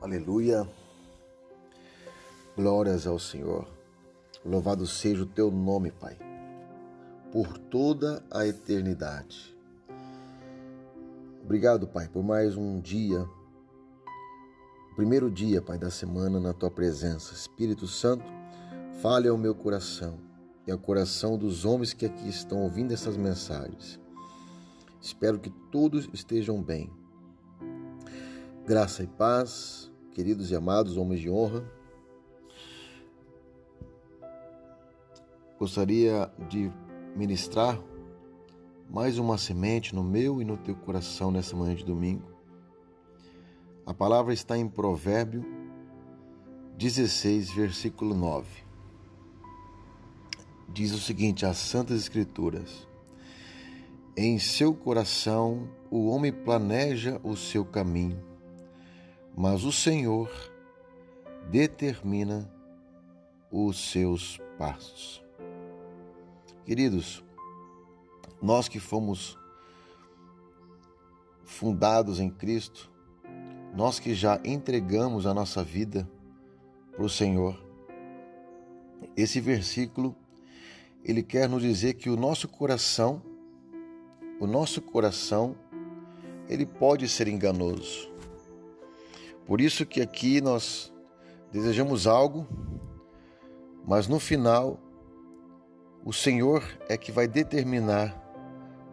Aleluia. Glórias ao Senhor. Louvado seja o teu nome, Pai, por toda a eternidade. Obrigado, Pai, por mais um dia, primeiro dia, Pai, da semana na tua presença. Espírito Santo, fale ao meu coração e ao coração dos homens que aqui estão ouvindo essas mensagens. Espero que todos estejam bem. Graça e paz queridos e amados homens de honra. Gostaria de ministrar mais uma semente no meu e no teu coração nessa manhã de domingo. A palavra está em Provérbio 16, versículo 9. Diz o seguinte: as Santas Escrituras. Em seu coração o homem planeja o seu caminho, mas o Senhor determina os seus passos. Queridos, nós que fomos fundados em Cristo, nós que já entregamos a nossa vida para o Senhor, esse versículo ele quer nos dizer que o nosso coração, o nosso coração, ele pode ser enganoso. Por isso que aqui nós desejamos algo, mas no final o Senhor é que vai determinar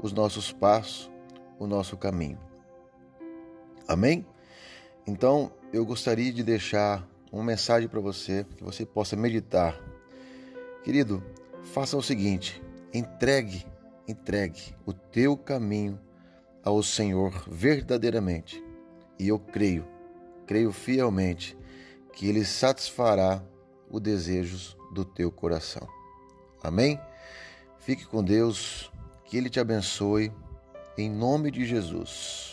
os nossos passos, o nosso caminho. Amém? Então, eu gostaria de deixar uma mensagem para você, que você possa meditar. Querido, faça o seguinte: entregue, entregue o teu caminho ao Senhor verdadeiramente. E eu creio creio fielmente que Ele satisfará os desejos do teu coração. Amém? Fique com Deus, que Ele te abençoe, em nome de Jesus.